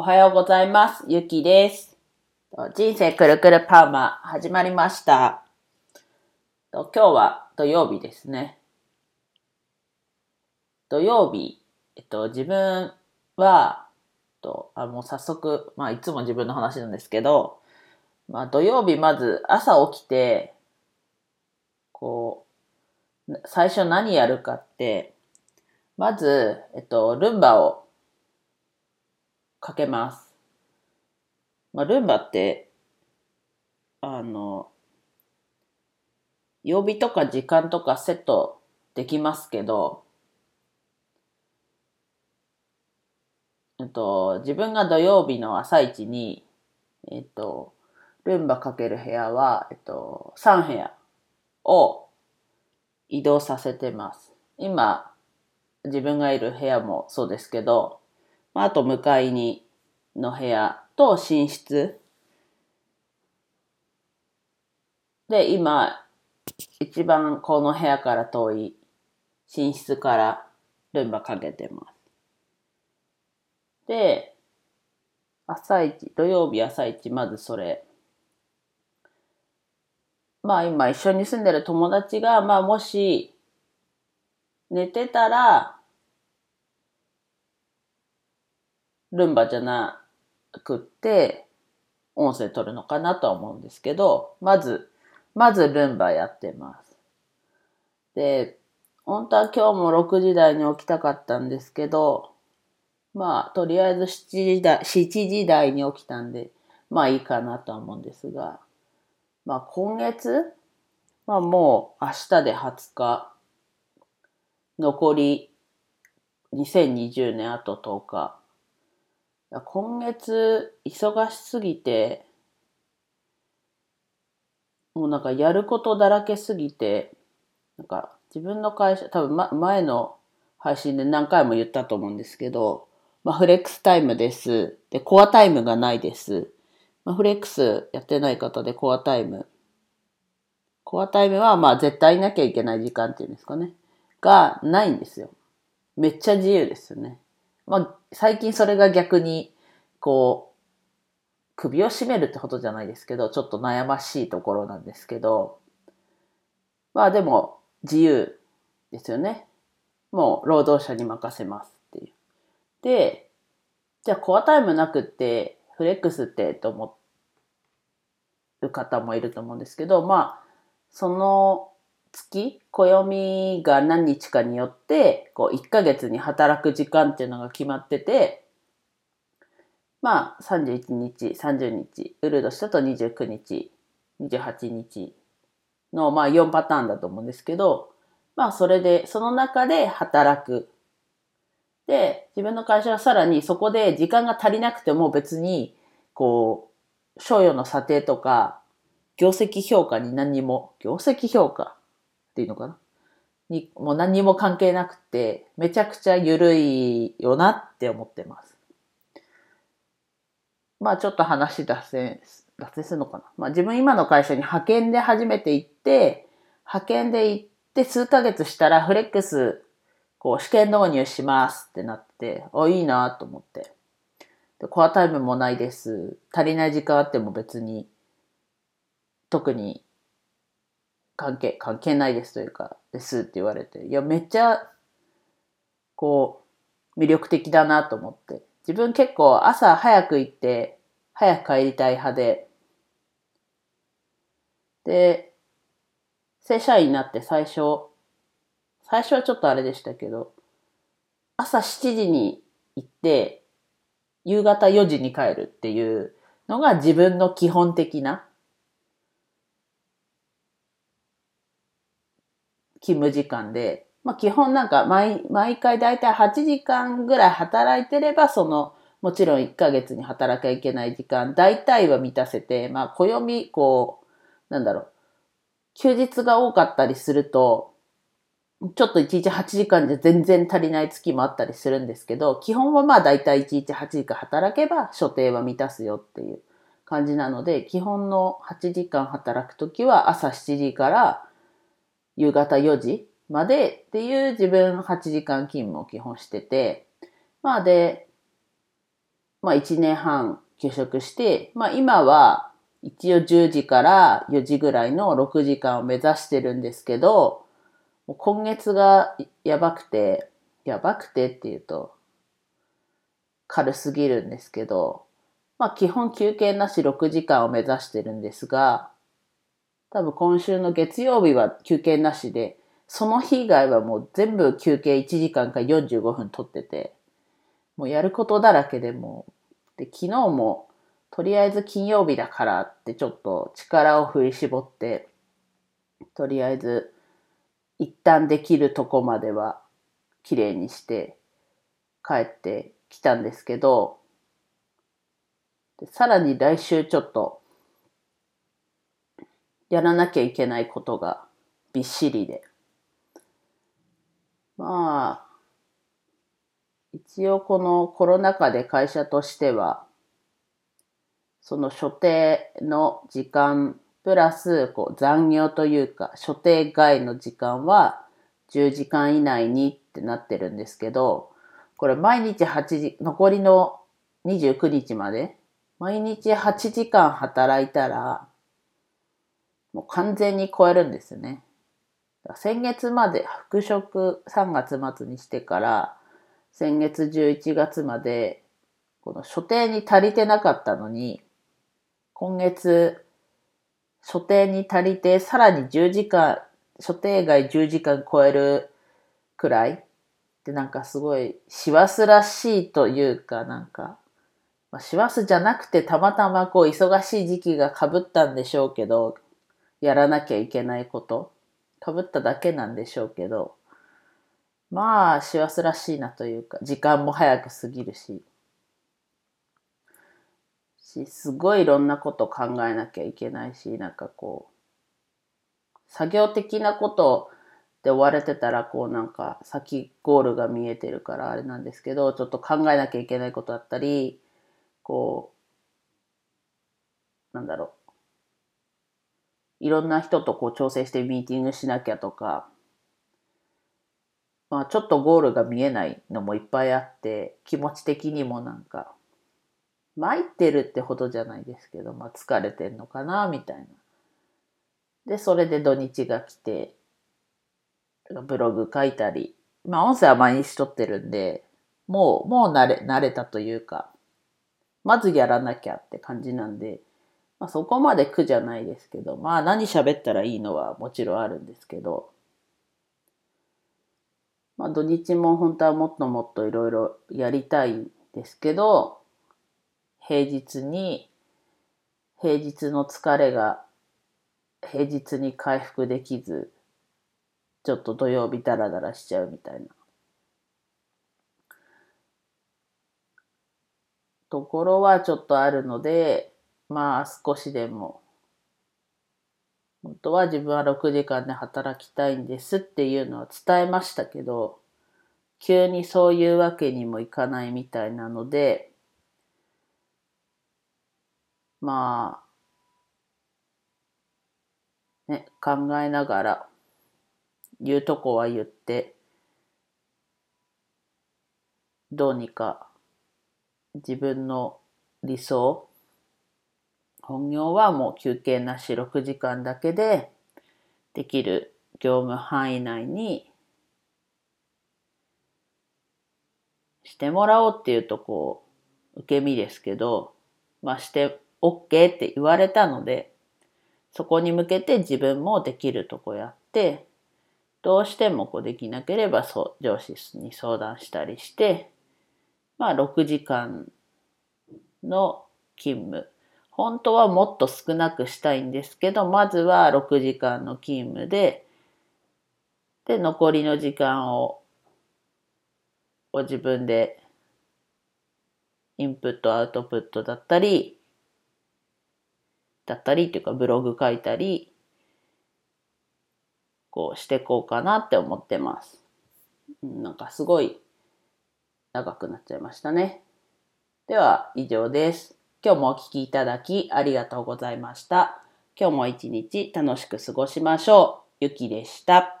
おはようございます。ゆきです。人生くるくるパーマ始まりました。今日は土曜日ですね。土曜日、えっと、自分は、とあもう早速、まあいつも自分の話なんですけど、まあ土曜日まず朝起きて、こう、最初何やるかって、まず、えっと、ルンバをかけます。まあ、ルンバって、あの、曜日とか時間とかセットできますけど、えっと、自分が土曜日の朝一に、えっと、ルンバかける部屋は、えっと、3部屋を移動させてます。今、自分がいる部屋もそうですけど、ああと向かいにの部屋と寝室。で、今、一番この部屋から遠い寝室からルンバかけてます。で、朝一、土曜日朝一、まずそれ。まあ今一緒に住んでる友達が、まあもし寝てたら、ルンバじゃなくって、音声取るのかなとは思うんですけど、まず、まずルンバやってます。で、本当は今日も6時台に起きたかったんですけど、まあ、とりあえず7時台、7時台に起きたんで、まあいいかなとは思うんですが、まあ今月、まあもう明日で20日、残り2020年あと10日。今月忙しすぎて、もうなんかやることだらけすぎて、なんか自分の会社、多分、ま、前の配信で何回も言ったと思うんですけど、まあ、フレックスタイムです。で、コアタイムがないです。まあ、フレックスやってない方でコアタイム。コアタイムはまあ絶対いなきゃいけない時間っていうんですかね。がないんですよ。めっちゃ自由ですよね。まあ最近それが逆に、こう、首を絞めるってことじゃないですけど、ちょっと悩ましいところなんですけど、まあでも自由ですよね。もう労働者に任せますっていう。で、じゃあコアタイムなくって、フレックスってと思う方もいると思うんですけど、まあ、その月、暦が何日かによって、こう、1ヶ月に働く時間っていうのが決まってて、まあ、31日、30日、ウルドしたと29日、28日の、まあ、4パターンだと思うんですけど、まあ、それで、その中で働く。で、自分の会社はさらにそこで時間が足りなくても別に、こう、賞与の査定とか、業績評価に何にも、業績評価っていうのかな？に、もう何にも関係なくて、めちゃくちゃ緩いよなって思ってます。まあちょっと話脱線、脱線するのかな？まあ自分今の会社に派遣で初めて行って、派遣で行って数ヶ月したらフレックス、こう試験導入しますってなって、あ、いいなと思って。でコアタイムもないです。足りない時間あっても別に、特に関係、関係ないですというか、ですって言われて、いや、めっちゃ、こう、魅力的だなと思って。自分結構朝早く行って、早く帰りたい派で、で、正社員になって最初、最初はちょっとあれでしたけど、朝7時に行って、夕方4時に帰るっていうのが自分の基本的な勤務時間で、まあ基本なんか毎毎回だいたい8時間ぐらい働いてれば、その、もちろん1ヶ月に働きゃいけない時間、大体は満たせて、まあ暦、こう、なんだろう、休日が多かったりすると、ちょっと1日8時間じゃ全然足りない月もあったりするんですけど、基本はまあ大体1日8時間働けば所定は満たすよっていう感じなので、基本の8時間働くときは朝7時から夕方4時までっていう自分8時間勤務を基本してて、まあで、まあ1年半休職して、まあ今は一応10時から4時ぐらいの6時間を目指してるんですけど、今月がやばくて、やばくてって言うと軽すぎるんですけど、まあ基本休憩なし6時間を目指してるんですが、多分今週の月曜日は休憩なしで、その日以外はもう全部休憩1時間か45分取ってて、もうやることだらけでもで、昨日もとりあえず金曜日だからってちょっと力を振り絞って、とりあえず一旦できるとこまでは綺麗にして帰ってきたんですけど、さらに来週ちょっとやらなきゃいけないことがびっしりで。まあ、一応このコロナ禍で会社としては、その所定の時間プラスこう残業というか所定外の時間は10時間以内にってなってるんですけど、これ毎日8時、残りの29日まで毎日8時間働いたらもう完全に超えるんですね。先月まで復職3月末にしてから先月11月までこの所定に足りてなかったのに今月所定に足りてさらに10時間所定外10時間超えるくらいでなんかすごい師走らしいというかなんかまあ、師走じゃなくてたまたまこう忙しい時期が被ったんでしょうけどやらなきゃいけないこと、かぶっただけなんでしょうけど、まあ、幸せらしいなというか、時間も早く過ぎるし、し、すごいいろんなこと考えなきゃいけないし、なんかこう、作業的なことで追われてたら、こうなんか先ゴールが見えてるからあれなんですけど、ちょっと考えなきゃいけないことだったり、こう、なんだろう、いろんな人とこう調整してミーティングしなきゃとか、まあちょっとゴールが見えないのもいっぱいあって、気持ち的にもなんか、参ってるってほどじゃないですけど、まあ疲れてんのかな、みたいな。で、それで土日が来て、ブログ書いたり、まあ音声は毎日撮ってるんで、もう、もう慣れ、慣れたというか、まずやらなきゃって感じなんで、まあ、そこまで苦じゃないですけど、まあ何喋ったらいいのはもちろんあるんですけど、まあ土日も本当はもっともっといろいろやりたいですけど、平日に、平日の疲れが平日に回復できず、ちょっと土曜日ダラダラしちゃうみたいな。ところはちょっとあるので、まあ少しでも、本当は自分は6時間で働きたいんですっていうのは伝えましたけど、急にそういうわけにもいかないみたいなので、まあ、ね、考えながら、言うとこは言って、どうにか自分の理想本業はもう休憩なし6時間だけでできる業務範囲内にしてもらおうっていうとこう受け身ですけど、まあして OK って言われたので、そこに向けて自分もできるとこやって、どうしてもこうできなければそう上司に相談したりして、まあ6時間の勤務本当はもっと少なくしたいんですけど、まずは6時間の勤務で、で、残りの時間を、を自分でインプット、アウトプットだったり、だったりっていうかブログ書いたり、こうしてこうかなって思ってます。なんかすごい長くなっちゃいましたね。では以上です。今日もお聴きいただきありがとうございました。今日も一日楽しく過ごしましょう。ゆきでした。